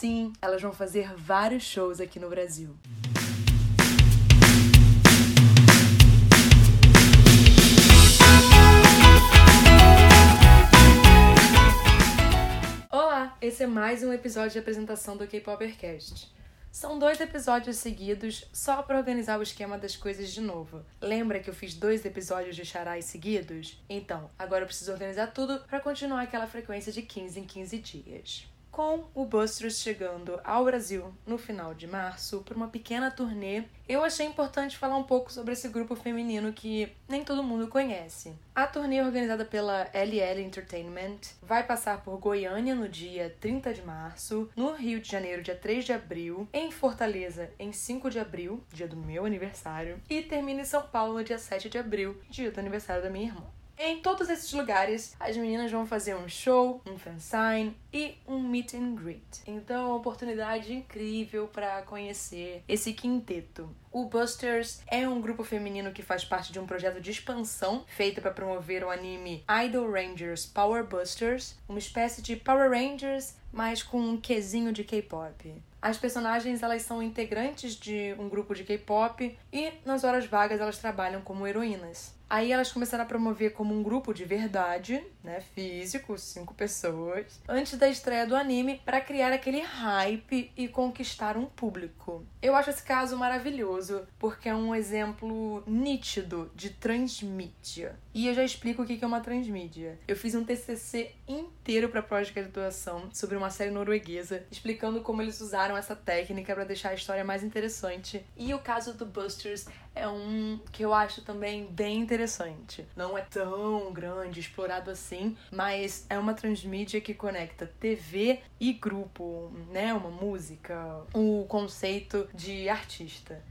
Sim, elas vão fazer vários shows aqui no Brasil. Olá, esse é mais um episódio de apresentação do K-Popercast. São dois episódios seguidos só para organizar o esquema das coisas de novo. Lembra que eu fiz dois episódios de charais seguidos? Então, agora eu preciso organizar tudo para continuar aquela frequência de 15 em 15 dias com o Busters chegando ao Brasil no final de março por uma pequena turnê, eu achei importante falar um pouco sobre esse grupo feminino que nem todo mundo conhece. A turnê organizada pela LL Entertainment vai passar por Goiânia no dia 30 de março, no Rio de Janeiro dia 3 de abril, em Fortaleza em 5 de abril, dia do meu aniversário, e termina em São Paulo dia 7 de abril, dia do aniversário da minha irmã. Em todos esses lugares, as meninas vão fazer um show, um fansign e um meet and greet. Então, é uma oportunidade incrível para conhecer esse quinteto. O Busters é um grupo feminino que faz parte de um projeto de expansão feito para promover o anime Idol Rangers Power Busters, uma espécie de Power Rangers, mas com um quesinho de K-pop. As personagens elas são integrantes de um grupo de K-pop e nas horas vagas elas trabalham como heroínas. Aí elas começaram a promover como um grupo de verdade, né, físico, cinco pessoas, antes da estreia do anime para criar aquele hype e conquistar um público. Eu acho esse caso maravilhoso porque é um exemplo nítido de transmídia. E eu já explico o que é uma transmídia. Eu fiz um TCC inteiro para projeto de graduação sobre uma série norueguesa, explicando como eles usaram essa técnica para deixar a história mais interessante. E o caso do Busters é um que eu acho também bem interessante. Não é tão grande, explorado assim, mas é uma transmídia que conecta TV e grupo, né? Uma música, o conceito de artista.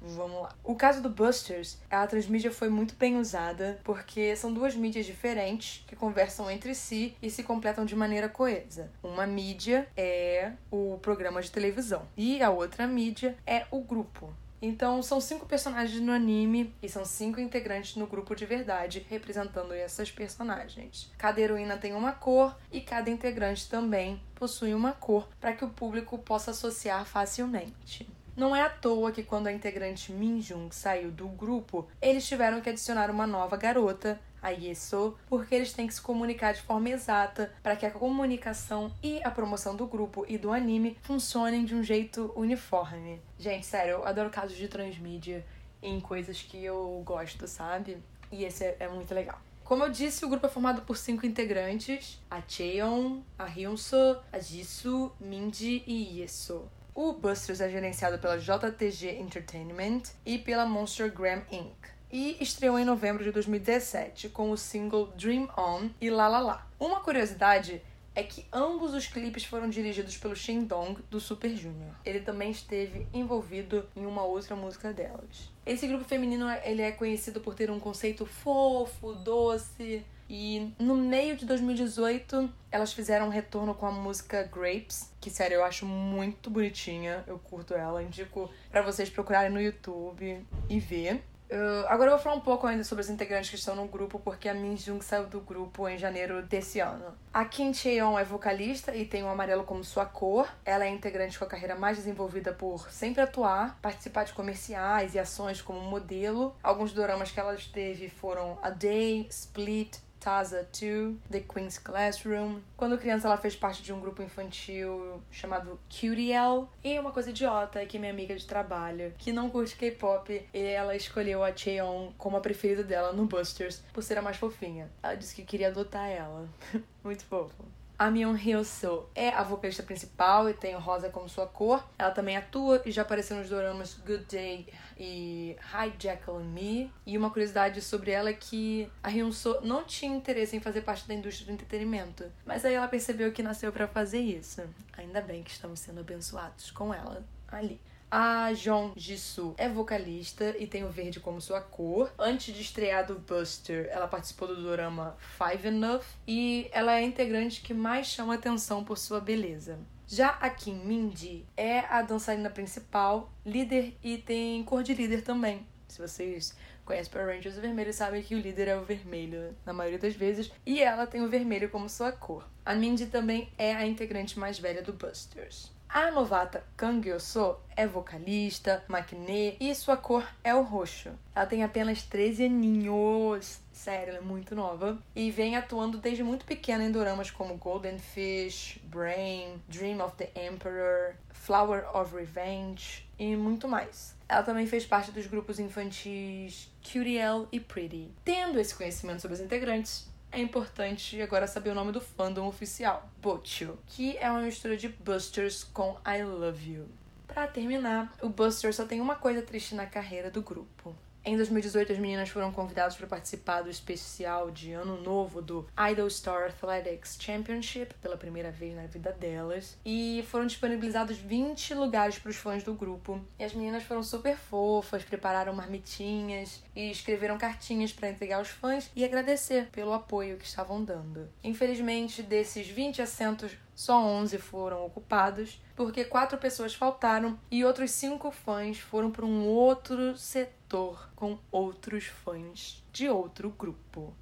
Vamos lá. O caso do Busters, a transmídia foi muito bem usada porque são duas mídias diferentes que conversam entre si e se completam de maneira coesa. Uma mídia é o programa de televisão e a outra mídia é o grupo. Então, são cinco personagens no anime e são cinco integrantes no grupo de verdade, representando essas personagens. Cada heroína tem uma cor e cada integrante também possui uma cor para que o público possa associar facilmente. Não é à toa que quando a integrante Minjung saiu do grupo, eles tiveram que adicionar uma nova garota, a Yeso, porque eles têm que se comunicar de forma exata para que a comunicação e a promoção do grupo e do anime funcionem de um jeito uniforme. Gente, sério, eu adoro casos de transmídia em coisas que eu gosto, sabe? E esse é, é muito legal. Como eu disse, o grupo é formado por cinco integrantes: a Cheon, a Hyunso, a Jisoo, Minji e Yeso. O Busters é gerenciado pela JTG Entertainment e pela Monster Gram Inc. E estreou em novembro de 2017 com o single Dream On e La La La. Uma curiosidade é que ambos os clipes foram dirigidos pelo Shin Dong do Super Junior. Ele também esteve envolvido em uma outra música delas. Esse grupo feminino ele é conhecido por ter um conceito fofo, doce, e no meio de 2018, elas fizeram um retorno com a música Grapes, que sério, eu acho muito bonitinha. Eu curto ela, indico para vocês procurarem no YouTube e ver. Uh, agora eu vou falar um pouco ainda sobre os integrantes que estão no grupo, porque a Min Jung saiu do grupo em janeiro desse ano. A Kim Cheon é vocalista e tem o amarelo como sua cor. Ela é integrante com a carreira mais desenvolvida por sempre atuar, participar de comerciais e ações como modelo. Alguns doramas que ela teve foram A Day, Split, Taza 2, The Queen's Classroom. Quando criança, ela fez parte de um grupo infantil chamado Cutiel. E uma coisa idiota é que minha amiga de trabalho, que não curte K-pop, ela escolheu a Cheon como a preferida dela no Busters por ser a mais fofinha. Ela disse que queria adotar ela. Muito fofo. A Mion Hyo-soo é a vocalista principal e tem o rosa como sua cor. Ela também atua e já apareceu nos doramas Good Day e Hi Jekyll and Me. E uma curiosidade sobre ela é que a Hyun-soo não tinha interesse em fazer parte da indústria do entretenimento, mas aí ela percebeu que nasceu para fazer isso. Ainda bem que estamos sendo abençoados com ela ali. A Jeon Jisoo é vocalista e tem o verde como sua cor. Antes de estrear do Buster, ela participou do drama Five Enough e ela é a integrante que mais chama atenção por sua beleza. Já a Kim Minji é a dançarina principal, líder e tem cor de líder também. Se vocês conhecem Power Rangers vermelho, sabem que o líder é o vermelho na maioria das vezes e ela tem o vermelho como sua cor. A Minji também é a integrante mais velha do Busters. A novata Kang Yo-so é vocalista, maquinê e sua cor é o roxo. Ela tem apenas 13 aninhos. Sério, ela é muito nova. E vem atuando desde muito pequena em doramas como Golden Fish, Brain, Dream of the Emperor, Flower of Revenge e muito mais. Ela também fez parte dos grupos infantis Curiel e Pretty. Tendo esse conhecimento sobre os integrantes, é importante agora saber o nome do fandom oficial, Bocho, que é uma mistura de Busters com I Love You. Para terminar, o Busters só tem uma coisa triste na carreira do grupo. Em 2018, as meninas foram convidadas para participar do especial de Ano Novo do Idol Star Athletics Championship pela primeira vez na vida delas. E foram disponibilizados 20 lugares para os fãs do grupo. E as meninas foram super fofas, prepararam marmitinhas e escreveram cartinhas para entregar aos fãs e agradecer pelo apoio que estavam dando. Infelizmente, desses 20 assentos, só 11 foram ocupados, porque quatro pessoas faltaram e outros cinco fãs foram para um outro setor com outros fãs de outro grupo.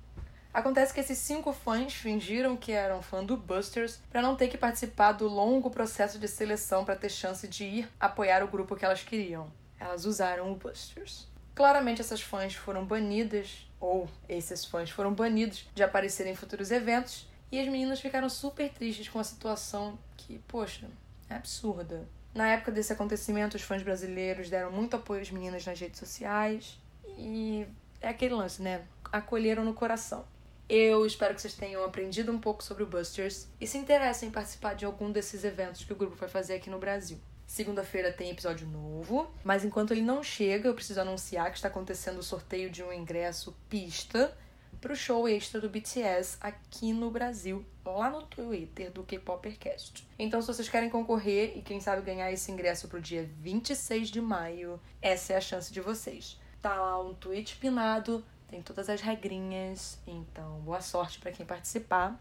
Acontece que esses cinco fãs fingiram que eram fã do Busters para não ter que participar do longo processo de seleção para ter chance de ir apoiar o grupo que elas queriam. Elas usaram o Busters. Claramente essas fãs foram banidas, ou esses fãs foram banidos de aparecer em futuros eventos, e as meninas ficaram super tristes com a situação que, poxa, é absurda. Na época desse acontecimento, os fãs brasileiros deram muito apoio às meninas nas redes sociais e é aquele lance, né? Acolheram no coração. Eu espero que vocês tenham aprendido um pouco sobre o Busters e se interessem em participar de algum desses eventos que o grupo vai fazer aqui no Brasil. Segunda-feira tem episódio novo, mas enquanto ele não chega, eu preciso anunciar que está acontecendo o sorteio de um ingresso pista para o show extra do BTS aqui no Brasil, lá no Twitter do K-Popercast. Então, se vocês querem concorrer e quem sabe ganhar esse ingresso para o dia 26 de maio, essa é a chance de vocês. Tá lá um tweet pinado, tem todas as regrinhas, então boa sorte para quem participar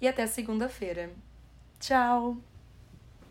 e até segunda-feira. Tchau!